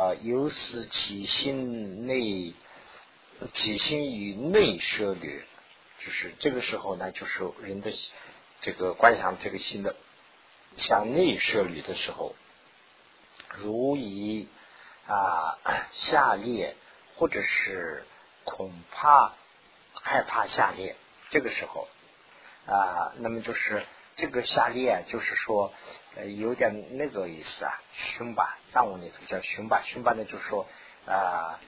啊，由此起心内，起心于内摄略，就是这个时候呢，就是人的这个观想这个心的向内摄略的时候，如以啊下列或者是恐怕害怕下列，这个时候啊，那么就是这个下列，就是说。呃，有点那个意思啊，凶吧，藏文里头叫凶吧，凶吧呢，就是说啊，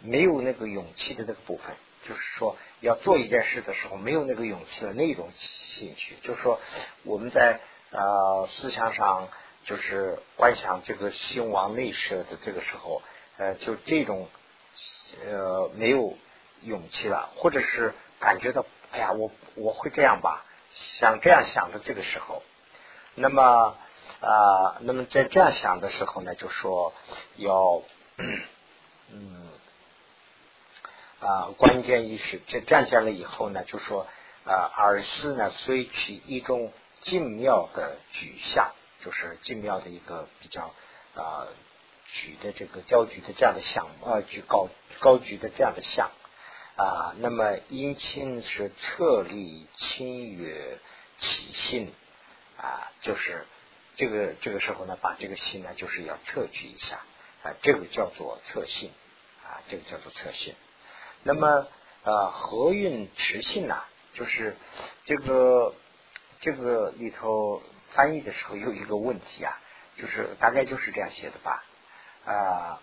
没有那个勇气的那个部分，就是说要做一件事的时候没有那个勇气的那种兴趣，就是说我们在呃思想上就是观想这个心往内摄的这个时候，呃，就这种呃没有勇气了，或者是感觉到哎呀，我我会这样吧，想这样想的这个时候，那么。啊，那么在这样想的时候呢，就说要 嗯啊，关键意识这站起了以后呢，就说啊，耳思呢虽取一种精妙的举相，就是精妙的一个比较啊举的这个雕举的这样的相啊举高高举的这样的相啊，那么因亲是策立亲约起信啊，就是。这个这个时候呢，把这个信呢，就是要测举一下啊，这个叫做测性啊，这个叫做测性。那么呃，合运持性呢，就是这个这个里头翻译的时候有一个问题啊，就是大概就是这样写的吧啊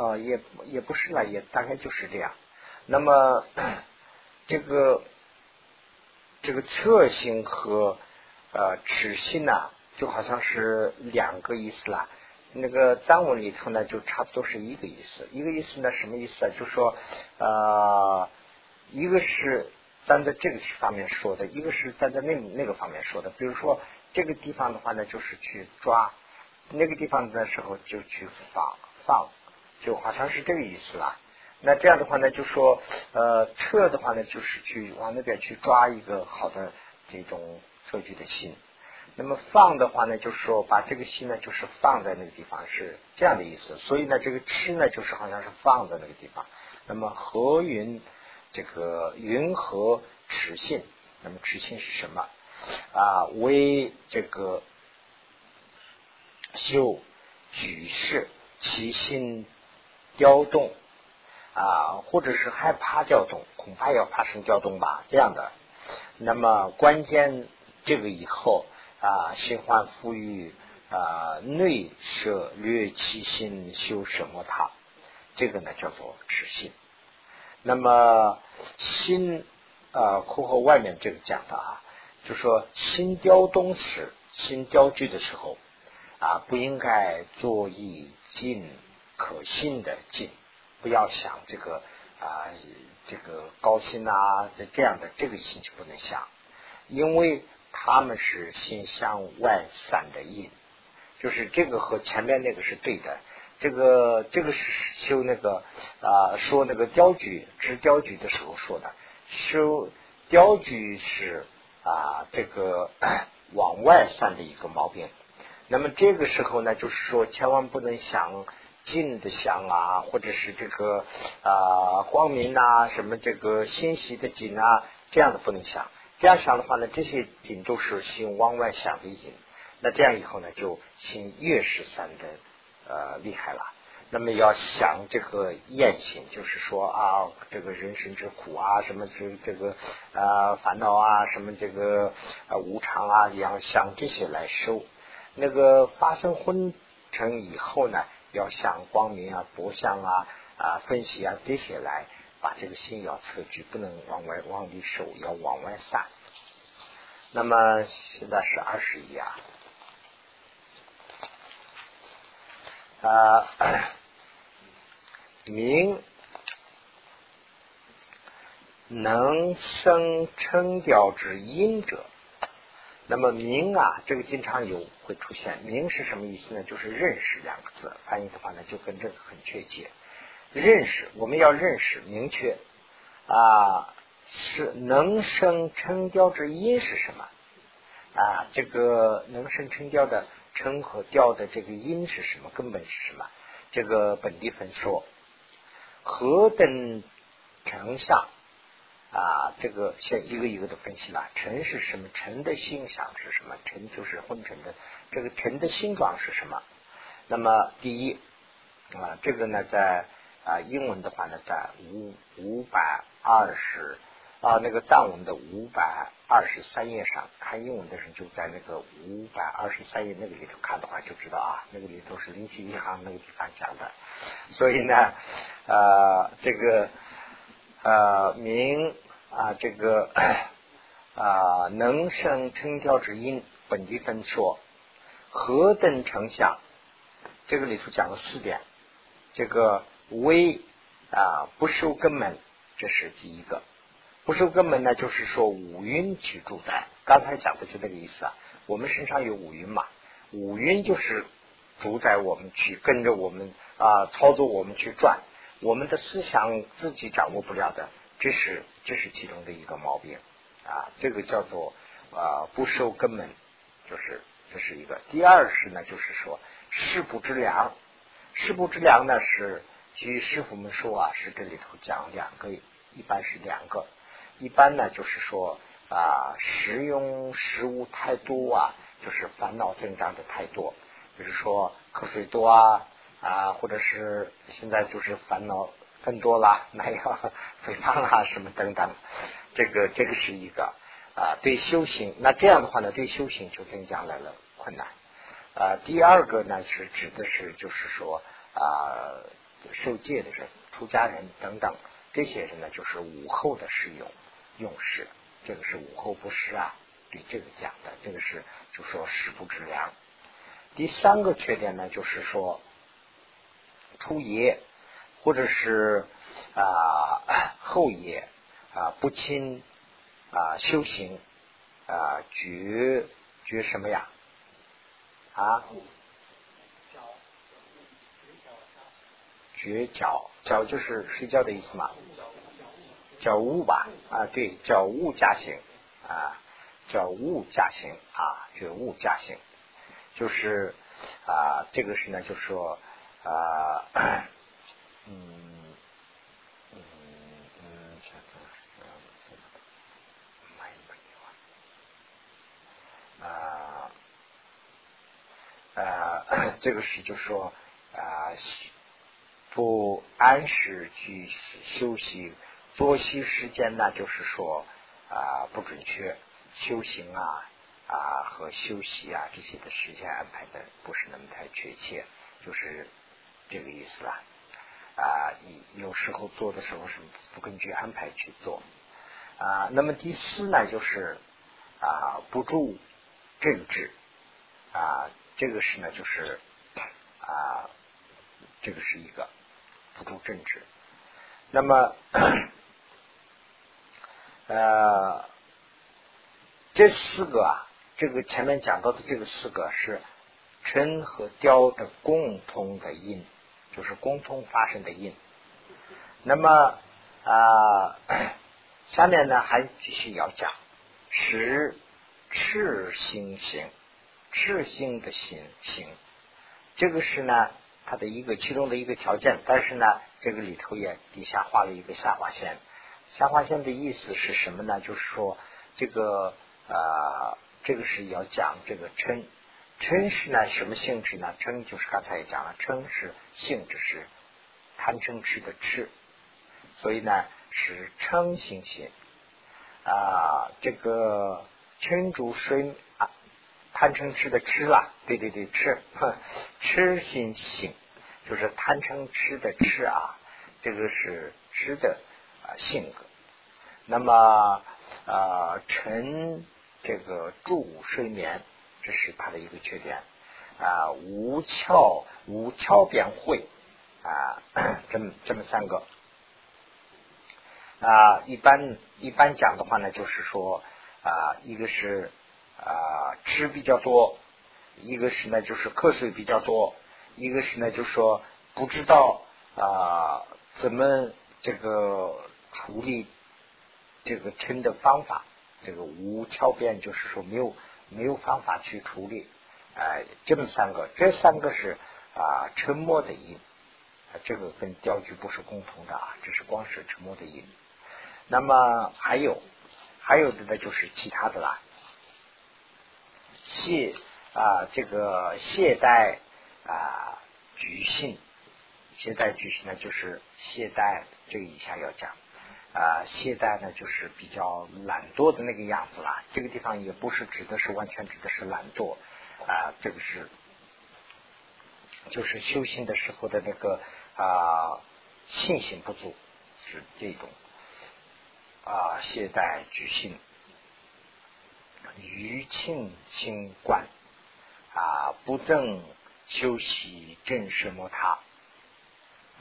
呃，也也不是了，也大概就是这样。那么这个这个侧心和呃，持心呢，就好像是两个意思啦。那个藏文里头呢，就差不多是一个意思。一个意思呢，什么意思啊？就说呃，一个是站在这个方面说的，一个是站在那那个方面说的。比如说这个地方的话呢，就是去抓；那个地方的时候就去放放，就好像是这个意思啦。那这样的话呢，就说呃，撤的话呢，就是去往那边去抓一个好的这种。测距的心，那么放的话呢，就是说把这个心呢，就是放在那个地方，是这样的意思。所以呢，这个吃呢，就是好像是放在那个地方。那么和云这个云和持信，那么持信是什么啊？为这个修举事其心调动啊，或者是害怕调动，恐怕要发生调动吧，这样的。那么关键。这个以后啊，心患富裕啊，内舍略其心修什么他，这个呢叫做持心。那么心啊，括号外面这个讲的啊，就说心雕东时，心雕具的时候啊，不应该做以静可信的静，不要想这个啊，这个高兴啊，这这样的这个心就不能想，因为。他们是心向外散的印，就是这个和前面那个是对的。这个这个是修那个啊，说那个雕举织雕举的时候说的，修雕举是啊这个 往外散的一个毛病。那么这个时候呢，就是说千万不能想静的想啊，或者是这个啊光明啊，什么这个欣喜的景啊，这样的不能想。这样想的话呢，这些景都是心往外想的景。那这样以后呢，就心越是散的呃厉害了。那么要想这个厌心，就是说啊，这个人生之苦啊，什么这这个啊烦恼啊，什么这个啊无常啊，要想这些来收。那个发生昏沉以后呢，要想光明啊、佛像啊、啊分析啊这些来。把这个心要测距，不能往外往里收，要往外散。那么现在是二十一啊，啊，明能生成调之因者，那么名啊，这个经常有会出现。名是什么意思呢？就是认识两个字，翻译的话呢，就跟这个很确切。认识，我们要认识明确啊，是能生成雕之因是什么啊？这个能生成雕的成和调的这个因是什么？根本是什么？这个本地分说，何等成相啊？这个先一个一个的分析了。尘是什么？尘的形象是什么？尘就是昏沉的。这个尘的形状是什么？那么第一啊，这个呢，在啊英文的话呢，在五五百二十啊那个藏文的五百二十三页上看英文的人就在那个五百二十三页那个里头看的话就知道啊，那个里头是零七一行那个地方讲的，所以呢，呃，这个呃名啊这个 啊能生成调之音本地分说何等成相。这个里头讲了四点，这个微啊不受根本，这是第一个。不受根本呢，就是说五蕴去主宰。刚才讲的就这个意思啊。我们身上有五蕴嘛，五蕴就是主宰我们去跟着我们啊操作我们去转，我们的思想自己掌握不了的，这是这是其中的一个毛病啊。这个叫做啊不受根本，就是这是一个。第二是呢，就是说。师不知量，师不知量呢是据师傅们说啊，是这里头讲两个，一般是两个。一般呢就是说啊，食用食物太多啊，就是烦恼增长的太多，比如说瞌睡多啊啊，或者是现在就是烦恼更多啦，那样 肥胖啊什么等等，这个这个是一个啊，对修行，那这样的话呢，对修行就增加来了困难。啊，第二个呢是指的是就是说啊，受戒的人、出家人等等这些人呢，就是午后的使用用事，这个是午后不食啊，对这个讲的，这个是就说食不知粮。第三个缺点呢，就是说初也或者是啊后也啊不亲啊修行啊觉觉什么呀？啊，觉脚脚就是睡觉的意思嘛？脚悟吧？啊，对，脚悟加行啊，脚悟加行啊，觉悟加行，就是啊，这个是呢，就说啊，嗯。啊啊，这个是 就说啊，不按时去休息，作息时间呢，就是说啊不准确，修行啊啊和休息啊这些的时间安排的不是那么太确切，就是这个意思啦。啊，有时候做的时候是不根据安排去做啊。那么第四呢，就是啊不注政治啊。这个是呢，就是啊，这个是一个辅助政治。那么呃，这四个啊，这个前面讲到的这个四个是尘和雕的共同的因，就是共同发生的因。那么啊，下面呢还继续要讲十赤星行。赤性的行行，这个是呢，它的一个其中的一个条件。但是呢，这个里头也底下画了一个下划线。下划线的意思是什么呢？就是说，这个呃，这个是要讲这个称。嗔是呢什么性质呢？嗔就是刚才也讲了，嗔是性质是贪嗔痴的痴，所以呢是嗔心心啊。这个嗔主水。贪嗔痴的痴啦，对对对，痴，痴心性就是贪嗔痴的痴啊，这个是痴的啊性格。那么啊，沉这个助睡眠，这是他的一个缺点啊，无窍无窍便会啊，这么这么三个啊，一般一般讲的话呢，就是说啊，一个是。啊，吃比较多，一个是呢，就是瞌睡比较多，一个是呢，就是说不知道啊怎么这个处理这个称的方法，这个无窍便，就是说没有没有方法去处理哎，这么三个，这三个是啊沉默的音，这个跟调句不是共同的啊，这是光是沉默的音。那么还有还有的呢，就是其他的啦，懈啊这个懈怠啊局性，懈怠局性呢就是懈怠，这个以下要讲。啊，懈怠呢，就是比较懒惰的那个样子啦。这个地方也不是指的是完全指的是懒惰啊，这个是就是修行的时候的那个啊信心不足，是这种啊懈怠居心，余庆清观啊不正修习正什么他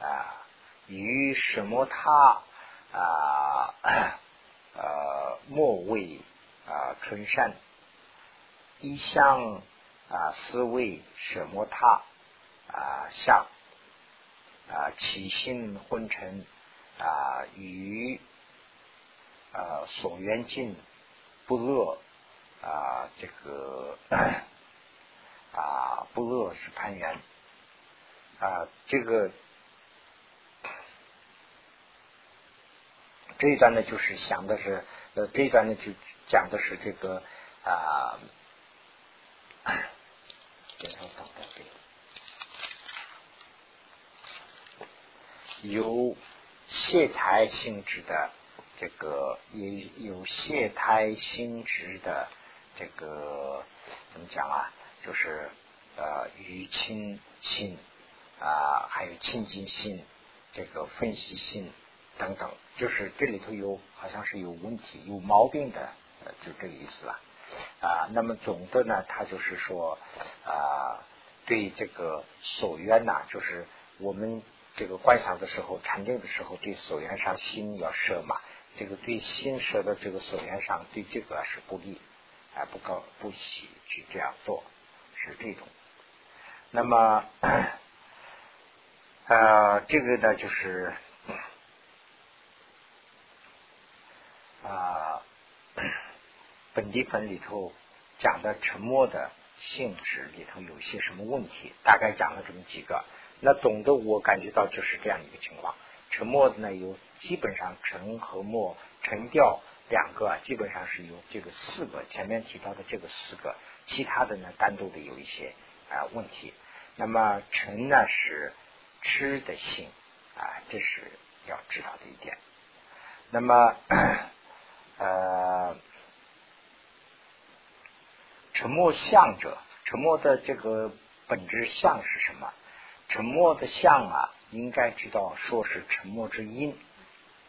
啊于什么他。啊，呃，莫为啊春山，一向啊思维什么他啊下啊起心昏沉啊与啊所缘尽不乐啊这个啊不乐是攀缘啊这个。这一段呢，就是想的是，呃，这一段呢就讲的是这个啊，有懈怠性质的这个，也有懈怠性质的这个怎么讲啊？就是呃，于亲心啊，还有亲近性，这个分析性。等等，就是这里头有好像是有问题、有毛病的，呃，就这个意思了啊。那么总的呢，他就是说啊，对这个所缘呐，就是我们这个观想的时候、禅定的时候，对所缘上心要设嘛。这个对心设的这个所缘上，对这个是不利，啊，不高不喜去这样做，是这种。那么，呃，这个呢，就是。啊，本地粉里头讲的沉默的性质里头有些什么问题？大概讲了这么几个。那总的我感觉到就是这样一个情况。沉默的呢有基本上沉和默、沉调两个，基本上是有这个四个前面提到的这个四个，其他的呢单独的有一些啊问题。那么沉呢是吃的性啊，这是要知道的一点。那么。呃，沉默相者，沉默的这个本质相是什么？沉默的相啊，应该知道说是沉默之音。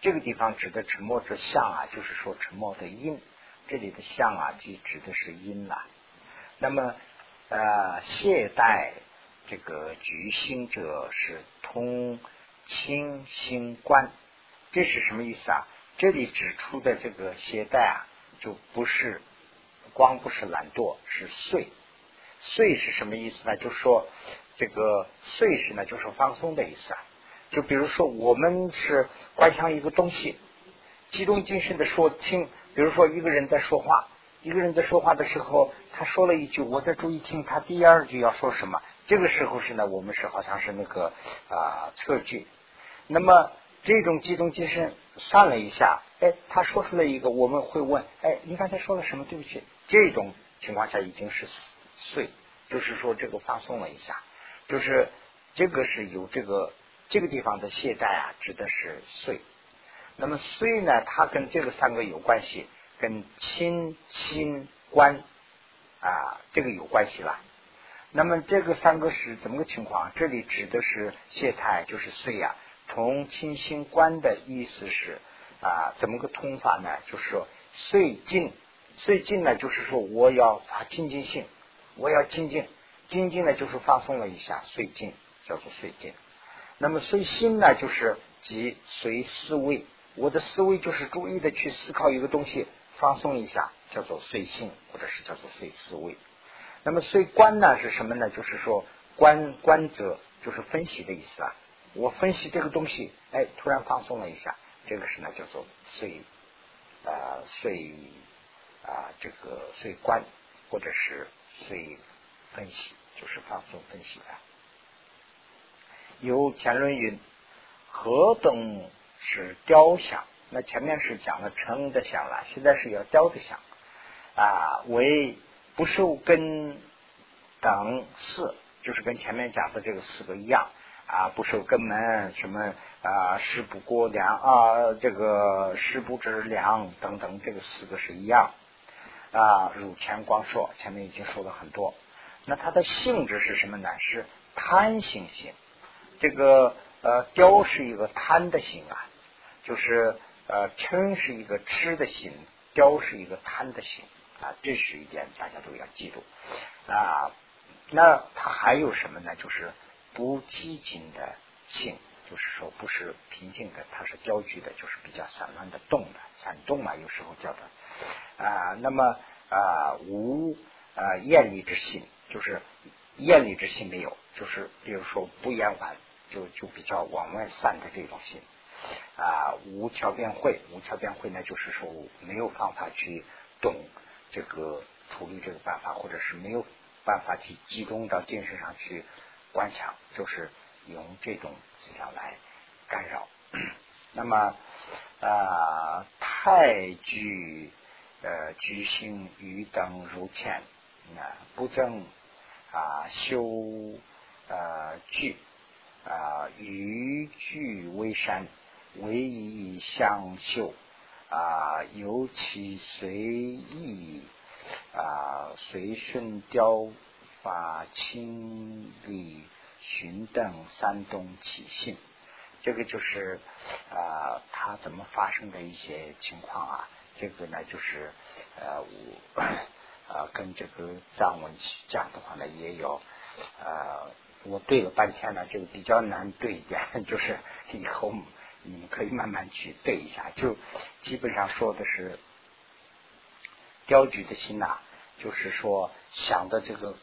这个地方指的沉默之相啊，就是说沉默的音。这里的相啊，即指的是音了。那么呃，懈怠这个局心者是通清心观，这是什么意思啊？这里指出的这个懈怠啊，就不是光不是懒惰，是睡。睡是什么意思呢？就说这个睡是呢，就是放松的意思啊。就比如说，我们是观想一个东西，集中精神的说听。比如说，一个人在说话，一个人在说话的时候，他说了一句，我在注意听他第二句要说什么。这个时候是呢，我们是好像是那个啊测句。那么。这种集中精神算了一下，哎，他说出来一个，我们会问，哎，你刚才说了什么？对不起，这种情况下已经是碎，就是说这个放松了一下，就是这个是有这个这个地方的懈怠啊，指的是碎。那么碎呢，它跟这个三个有关系，跟亲心观啊这个有关系了。那么这个三个是怎么个情况？这里指的是懈怠，就是碎呀。从清心观的意思是啊，怎么个通法呢？就是说，岁静，岁静呢，就是说我要发静静性，我要静静，静静呢就是放松了一下，岁静叫做岁静。那么随心呢，就是即随思维，我的思维就是注意的去思考一个东西，放松一下，叫做随性，或者是叫做随思维。那么随观呢是什么呢？就是说观观者就是分析的意思啊。我分析这个东西，哎，突然放松了一下，这个是呢叫做碎啊碎啊这个碎观，或者是碎分析，就是放松分析的。有前论云：何等是雕像？那前面是讲了成的像了，现在是要雕的像啊，为不受根等四，就是跟前面讲的这个四个一样啊，不受根门什么啊，事不过量啊，这个事不知量等等，这个四个是一样啊。乳前光说，前面已经说了很多。那它的性质是什么呢？是贪性性。这个呃，雕是一个贪的性啊，就是呃，嗔是一个吃的性，雕是一个贪的性啊，这是一点大家都要记住啊。那它还有什么呢？就是不激进的性，就是说不是平静的，它是雕具的，就是比较散乱的动的，散动嘛，有时候叫的啊。那么啊，无啊艳丽之心，就是艳丽之心没有，就是比如说不厌烦。就就比较往外散的这种心啊，无条变会，无条变会呢，就是说没有方法去懂这个处理这个办法，或者是没有办法去集中到精神上去观想，就是用这种思想来干扰。那么啊，太具呃居心于等如前，那不正啊修呃具。啊，余具为山，唯以相秀啊，尤其随意啊，随顺雕法清理寻等三东起信，这个就是啊，它怎么发生的一些情况啊？这个呢，就是呃，我，跟这个藏文讲的话呢，也有啊。我对了半天呢，这个比较难对一点，就是以后你们可以慢慢去对一下。就基本上说的是雕局的心呐，就是说想的这个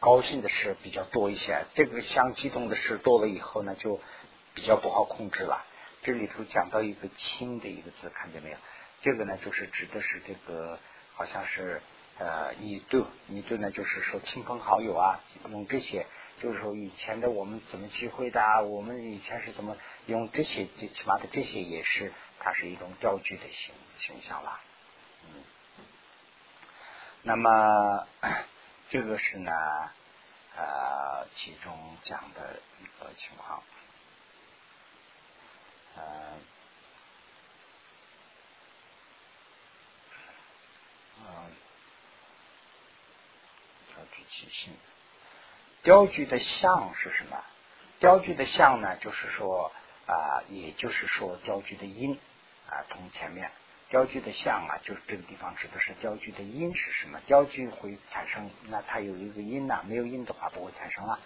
高兴的事比较多一些，这个相激动的事多了以后呢，就比较不好控制了。这里头讲到一个“亲”的一个字，看见没有？这个呢，就是指的是这个，好像是呃，你对，你对呢，就是说亲朋好友啊，用这些。就是说，以前的我们怎么聚会的？我们以前是怎么用这些？最起码的这些也是，它是一种钓具的形形象了。嗯，那么这个是呢，呃，其中讲的一个情况。嗯，嗯，钓具起性。雕具的像是什么？雕具的像呢，就是说啊，也就是说雕具的音啊，同前面雕具的像啊，就是这个地方指的是雕具的音是什么？雕具会产生，那它有一个音呐，没有音的话不会产生了。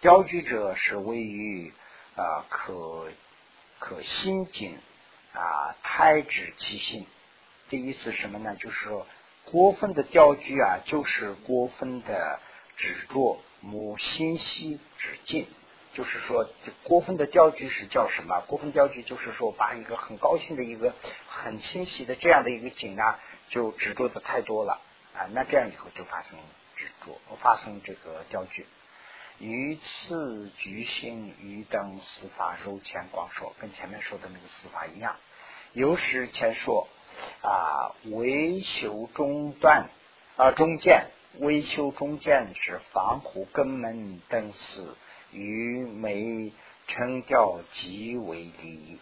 雕具者是位于啊，可可心紧啊，胎止其心。这意思什么呢？就是说过分的雕具啊，就是过分的执着。母心息止尽，就是说，过分的钓具是叫什么？过分钓具就是说，把一个很高兴的一个很清晰的这样的一个景啊，就执着的太多了啊，那这样以后就发生执着，发生这个钓具。于次举行于等司法如前广说，跟前面说的那个司法一样。有时前说啊，维修中断啊，中间。维修中间是防护根门等死与美称调极为利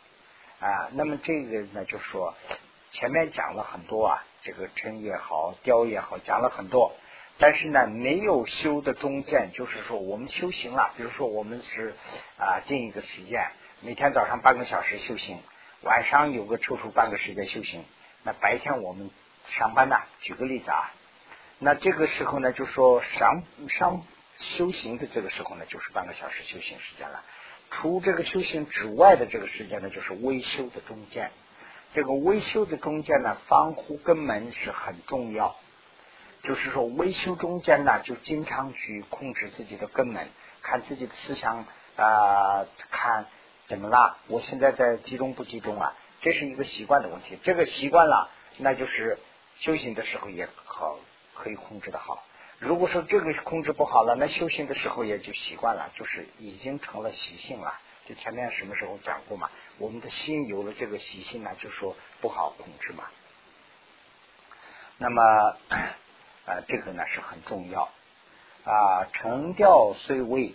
啊。那么这个呢，就说前面讲了很多啊，这个称也好，雕也好，讲了很多。但是呢，没有修的中间，就是说我们修行了，比如说我们是啊定一个时间，每天早上半个小时修行，晚上有个抽出半个时间修行。那白天我们上班呢？举个例子啊。那这个时候呢，就说上上修行的这个时候呢，就是半个小时修行时间了。除这个修行之外的这个时间呢，就是微修的中间。这个微修的中间呢，防护根门是很重要。就是说，微修中间呢，就经常去控制自己的根门，看自己的思想啊，看怎么了。我现在在集中不集中啊？这是一个习惯的问题。这个习惯了，那就是修行的时候也好。可以控制的好，如果说这个控制不好了，那修行的时候也就习惯了，就是已经成了习性了。就前面什么时候讲过嘛？我们的心有了这个习性呢，就说不好控制嘛。那么啊，这个呢是很重要啊。成调虽未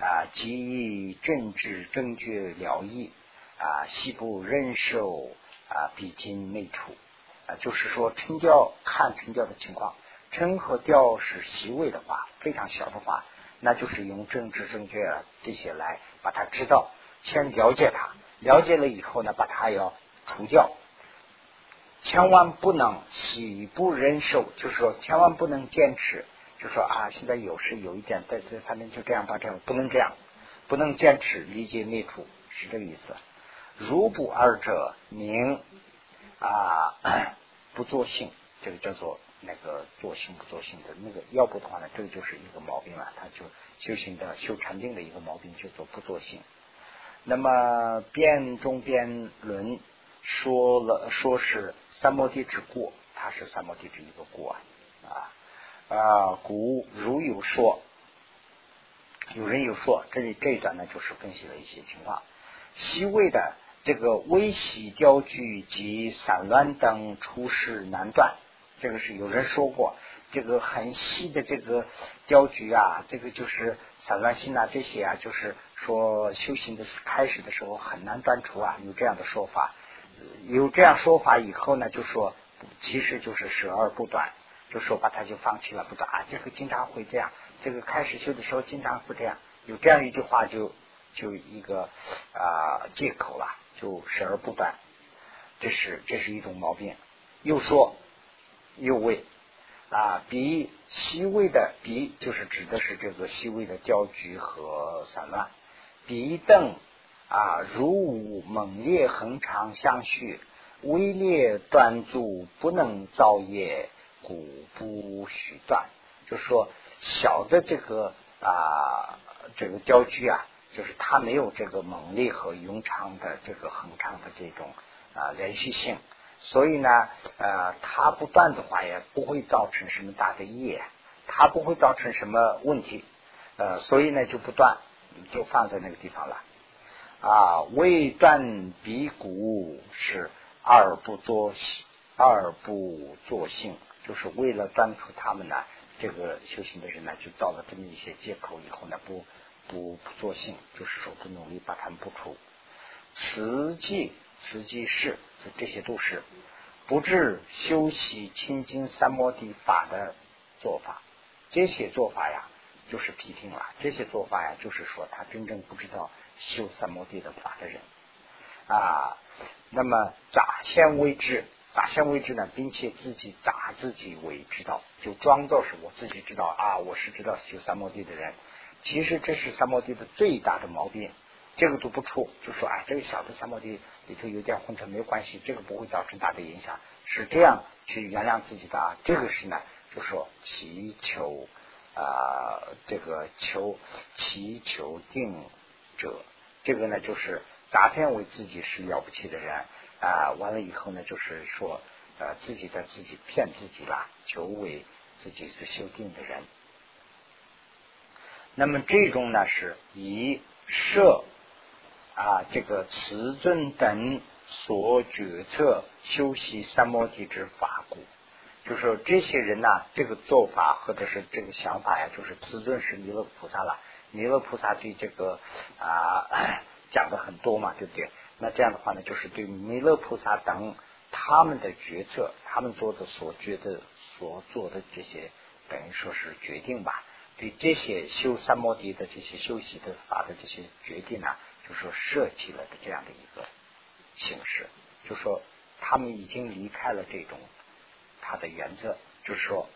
啊，即政治正觉了义啊，悉不忍受啊，比经内处啊，就是说成调看成调的情况。成和调是细微的话，非常小的话，那就是用政治正确这些来把它知道，先了解它，了解了以后呢，把它要除掉，千万不能喜不忍受，就是说千万不能坚持，就说啊，现在有时有一点在这反正就这样吧，这样不能这样，不能坚持理解灭除，是这个意思。如不二者，宁啊 不作性，这个叫做。那个作性不作性的那个，要不的话呢，这个就是一个毛病了。他就修行的修禅定的一个毛病，就做不作性。那么辩中辩论说了，说是三摩地之过，它是三摩地之一个过啊啊。古如有说，有人有说，这里这一段呢，就是分析了一些情况。西魏的这个微细雕具及散乱等出世难断。这个是有人说过，这个很细的这个雕局啊，这个就是散乱心啊，这些啊，就是说修行的开始的时候很难断除啊，有这样的说法。有这样说法以后呢，就说其实就是舍而不断，就说把它就放弃了，不断啊，这个经常会这样，这个开始修的时候经常会这样，有这样一句话就就一个啊借口了，就舍而不断，这是这是一种毛病。又说。右位啊，比西位的比就是指的是这个西位的焦局和散乱。比等啊，如无猛烈恒长相续，微烈断足不能造业，故不许断。就说小的这个啊，这个焦距啊，就是它没有这个猛烈和永长的这个恒长的这种啊连续性。所以呢，呃，它不断的话也不会造成什么大的业，它不会造成什么问题，呃，所以呢就不断，就放在那个地方了。啊，未断鼻骨是二不作二不作性，就是为了断除他们呢，这个修行的人呢就造了这么一些借口，以后呢不不不作性，就是说不努力把他们不除。实际实际是。这些都是不治修习清净三摩地法的做法，这些做法呀，就是批评了。这些做法呀，就是说他真正不知道修三摩地的法的人啊。那么咋先为之，咋先为之呢，并且自己打自己为知道，就装作是我自己知道啊，我是知道修三摩地的人。其实这是三摩地的最大的毛病。这个都不出，就说啊，这个小的三摩地里头有点混成没有关系，这个不会造成大的影响，是这样去原谅自己的啊。这个是呢，就说祈求啊，这个求祈求定者，这个呢就是打天为自己是了不起的人啊，完了以后呢，就是说呃自己在自己骗自己啦，求为自己是修定的人。那么这种呢是以设。啊，这个慈尊等所决策修习三摩地之法故，就说这些人呐，这个做法或者是这个想法呀，就是慈尊是弥勒菩萨了。弥勒菩萨对这个啊讲的很多嘛，对不对？那这样的话呢，就是对弥勒菩萨等他们的决策，他们做的所觉得所做的这些，等于说是决定吧。对这些修三摩地的这些修习的法的这些决定呢。就说设计了的这样的一个形式，就说他们已经离开了这种他的原则，就是说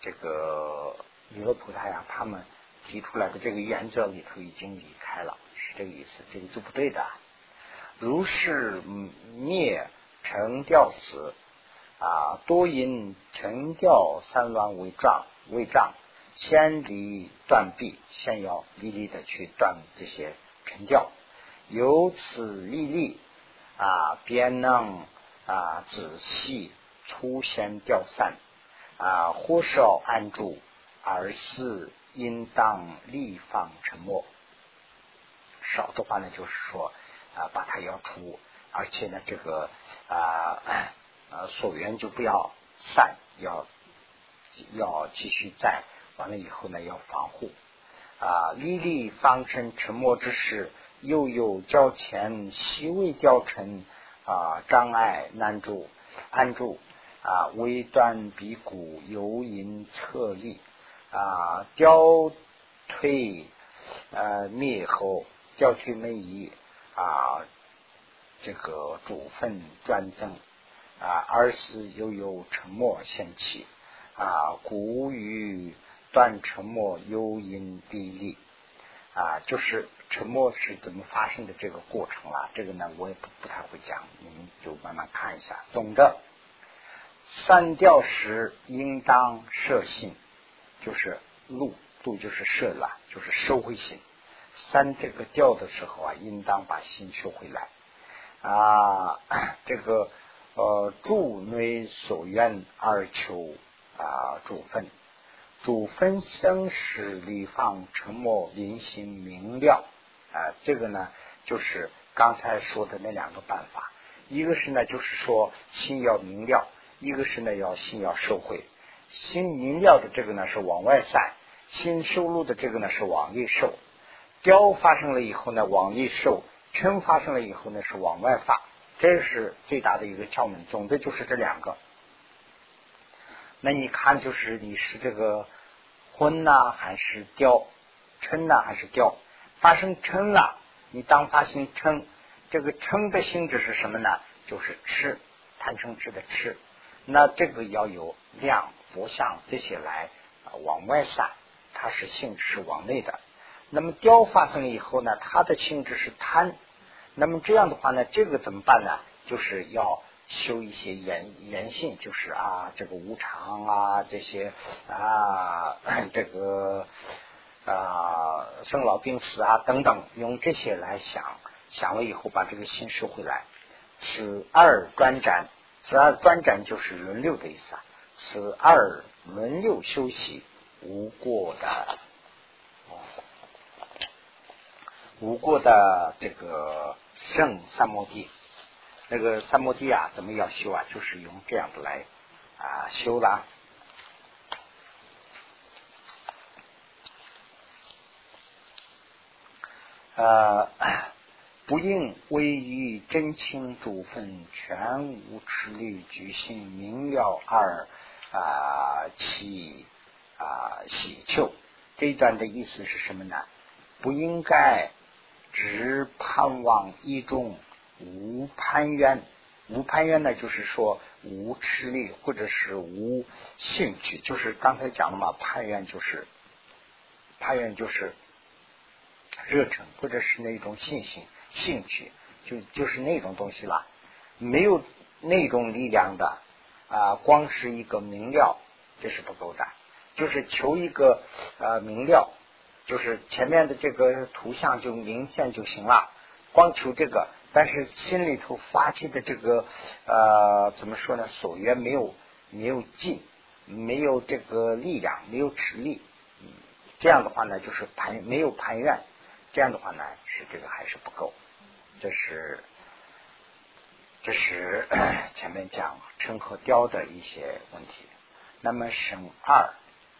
这个弥勒菩萨呀，他们提出来的这个原则里头已经离开了，是这个意思，这个就不对的。如是灭成吊死啊，多因成吊三乱为障为障，先离断臂，先要离离的去断这些。沉掉，由此立立啊，便能啊仔细出现掉散啊，或少安住而是应当立放沉默。少的话呢，就是说啊，把它要除，而且呢，这个啊啊所缘就不要散，要要继续在，完了以后呢，要防护啊，历历方成沉默之时，又有较前细微雕成啊障碍难住安住啊微断鼻骨游引侧立啊雕退呃灭后。教区没移啊，这个主分专增啊，而是又有沉默现起啊，古语断沉默幽因地利啊，就是沉默是怎么发生的这个过程了。这个呢，我也不不太会讲，你们就慢慢看一下。总的，三调时应当摄心，就是录录就是摄了，就是收回心。三这个调的时候啊，应当把心收回来啊。这个呃，助内所愿而求啊，主分主分生时离放沉默临心明了啊。这个呢，就是刚才说的那两个办法。一个是呢，就是说心要明了；一个是呢，要心要收回。心明了的这个呢是往外散，心收入的这个呢是往内收。雕发生了以后呢，往里收；嗔发生了以后呢，是往外发。这是最大的一个窍门。总的就是这两个。那你看，就是你是这个昏呐，还是雕？嗔呐，还是雕？发生嗔了，你当发生嗔，这个嗔的性质是什么呢？就是吃，贪嗔痴的吃。那这个要有量、佛像这些来往外散，它是性质是往内的。那么雕发生以后呢，它的性质是贪。那么这样的话呢，这个怎么办呢？就是要修一些言言性，就是啊，这个无常啊，这些啊，这个啊，生老病死啊等等，用这些来想，想了以后把这个心收回来。此二专展，此二专展就是轮流的意思啊。此二轮流修习无过的。无过的这个圣三摩地，那个三摩地啊，怎么要修啊？就是用这样的来啊修啦。呃，不应为于真清主分全无持力举心明了而啊起啊喜求。这一段的意思是什么呢？不应该。只盼望一种无攀缘，无攀缘呢，就是说无吃力或者是无兴趣，就是刚才讲了嘛，攀缘就是攀缘就是热忱或者是那种信心、兴趣，就就是那种东西了。没有那种力量的啊，光是一个明了，这是不够的，就是求一个呃明了。就是前面的这个图像就明显就行了，光求这个，但是心里头发起的这个呃怎么说呢？所缘没有没有尽，没有这个力量，没有持力，嗯这样的话呢，就是盘没有盘愿，这样的话呢是这个还是不够。这是这是 前面讲称和雕的一些问题。那么省二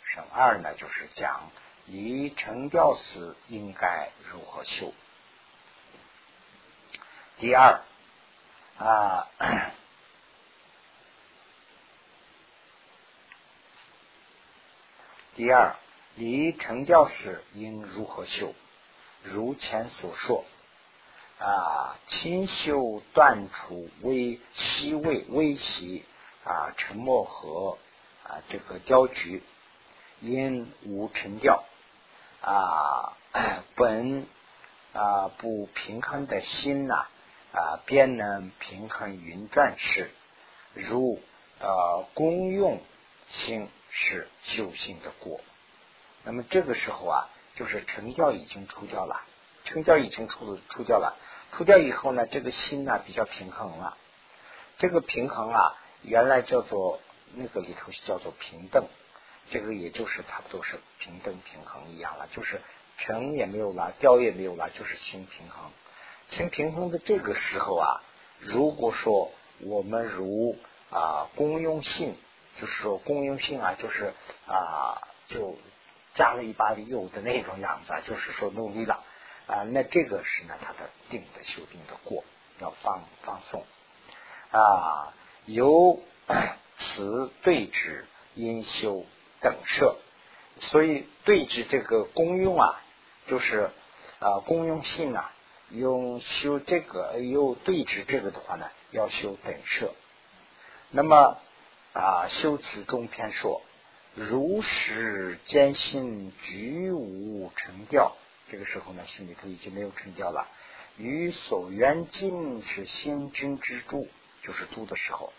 省二呢，就是讲。离成调时应该如何修？第二啊，第二离成调时应如何修？如前所说啊，清修断除微细微微细啊，沉默和啊这个雕局，因无成调。啊，本啊不平衡的心呐，啊便能平衡云转时，如呃功用心是修行的果。那么这个时候啊，就是成教已经出掉了，成教已经出出掉了，出掉以后呢，这个心呢比较平衡了。这个平衡啊，原来叫做那个里头叫做平等。这个也就是差不多是平等平衡一样了，就是成也没有了，掉也没有了，就是心平衡。清平衡的这个时候啊，如果说我们如啊公用性，就是说公用性啊，就是啊就加了一把油的那种样子，啊，就是说努力了啊，那这个是呢他的定的修定的过，要放放松啊，由 此对治因修等设，所以对治这个功用啊，就是啊功用性啊。用修这个，又对治这个的话呢，要修等舍。那么啊，修此中篇说，如实坚信，举无成调。这个时候呢，心里头已经没有成调了。于所缘尽是心君之助，就是度的时候。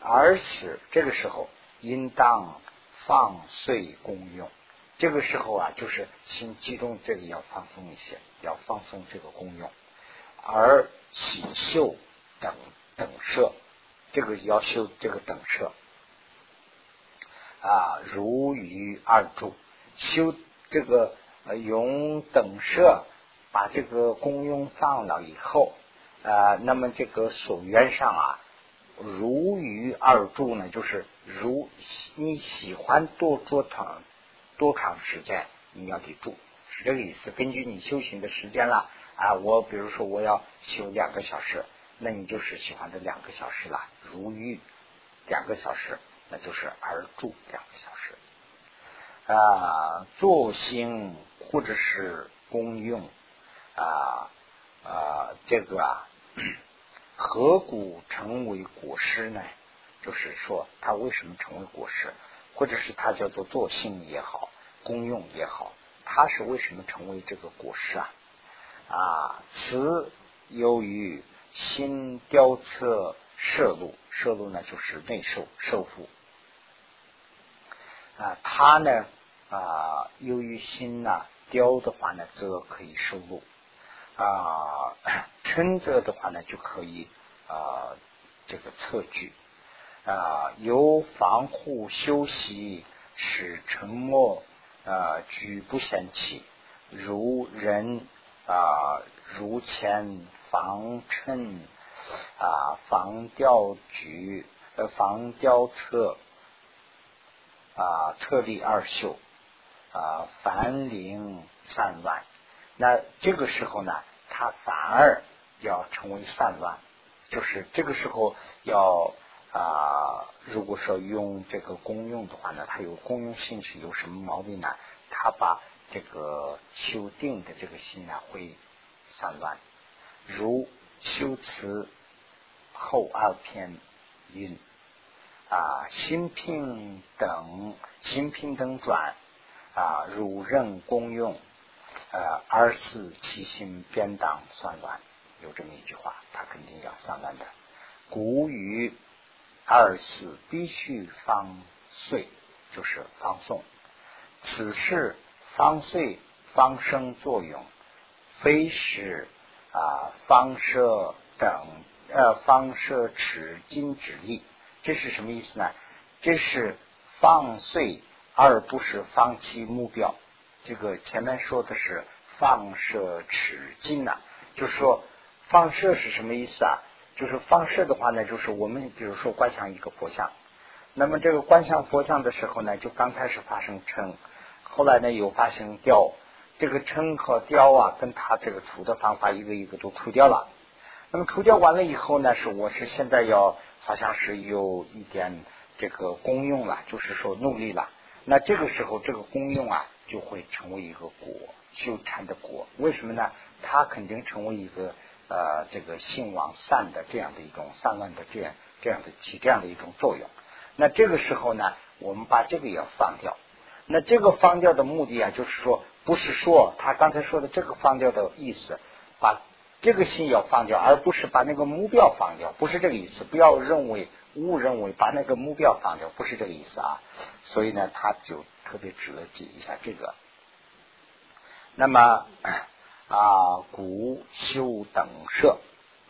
而此这个时候，应当放碎功用。这个时候啊，就是心集中，这里要放松一些，要放松这个功用，而起修等等舍，这个要修这个等舍啊，如于二柱修这个用等舍，把这个功用放了以后啊，那么这个所缘上啊，如于二柱呢，就是如你喜欢多做长。多长时间你要得住，是这个意思。根据你修行的时间了，啊我比如说我要修两个小时，那你就是喜欢的两个小时了。如玉两个小时，那就是而住两个小时啊。作兴或者是功用啊啊，这个啊，何故成为果实呢？就是说，它为什么成为果实？或者是它叫做作性也好，功用也好，它是为什么成为这个果实啊？啊，此由于心雕测摄路，摄路呢就是内受受腹啊，它呢啊，由于心呐雕的话呢，则可以收录啊，称 则的话呢就可以啊这个测距。啊，由防护休息，使沉默啊，举不嫌弃，如人啊，如前防衬啊，防吊举呃，防吊侧啊，策立二秀啊，凡灵散乱。那这个时候呢，他反而要成为散乱，就是这个时候要。啊，如果说用这个功用的话呢，它有功用性质，有什么毛病呢？他把这个修定的这个心呢会散乱，如修辞后二篇云啊，心平等心平等转啊，如任功用呃，二四其心边当散乱，有这么一句话，它肯定要散乱的。古语。二四必须方遂，就是方送。此事方遂方生作用，非是啊方舍等呃方舍持金之力。这是什么意思呢？这是放遂，而不是放弃目标。这个前面说的是放射持金呐，就是说放射是什么意思啊？就是放射的话呢，就是我们比如说观想一个佛像，那么这个观想佛像的时候呢，就刚开始发生称，后来呢又发生雕，这个称和雕啊，跟他这个除的方法一个一个都除掉了。那么除掉完了以后呢，是我是现在要好像是有一点这个功用了，就是说努力了。那这个时候这个功用啊，就会成为一个果，修禅的果。为什么呢？它肯定成为一个。呃，这个性往散的这样的一种散乱的这样这样的起这样的一种作用。那这个时候呢，我们把这个也放掉。那这个放掉的目的啊，就是说，不是说他刚才说的这个放掉的意思，把这个心要放掉，而不是把那个目标放掉，不是这个意思。不要认为误认为把那个目标放掉，不是这个意思啊。所以呢，他就特别指了记一下这个。那么。啊，古修等舍，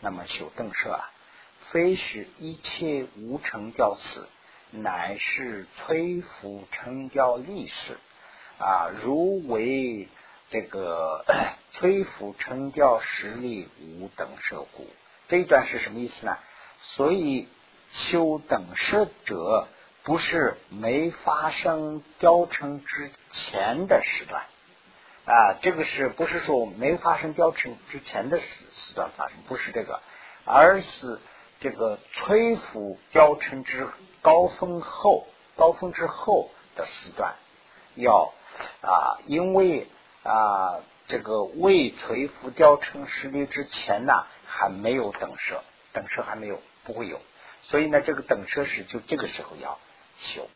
那么修等舍啊，非是一切无成教此，乃是摧伏成雕力士啊，如为这个摧伏成雕实力无等舍故。这一段是什么意思呢？所以修等舍者，不是没发生雕成之前的时段啊，这个是不是说没发生雕成之前的时时段发生？不是这个，而是这个摧伏雕成之高峰后，高峰之后的时段，要啊，因为啊，这个未垂浮雕成实力之前呢，还没有等舍，等舍还没有。不会有，所以呢，这个等车时就这个时候要修。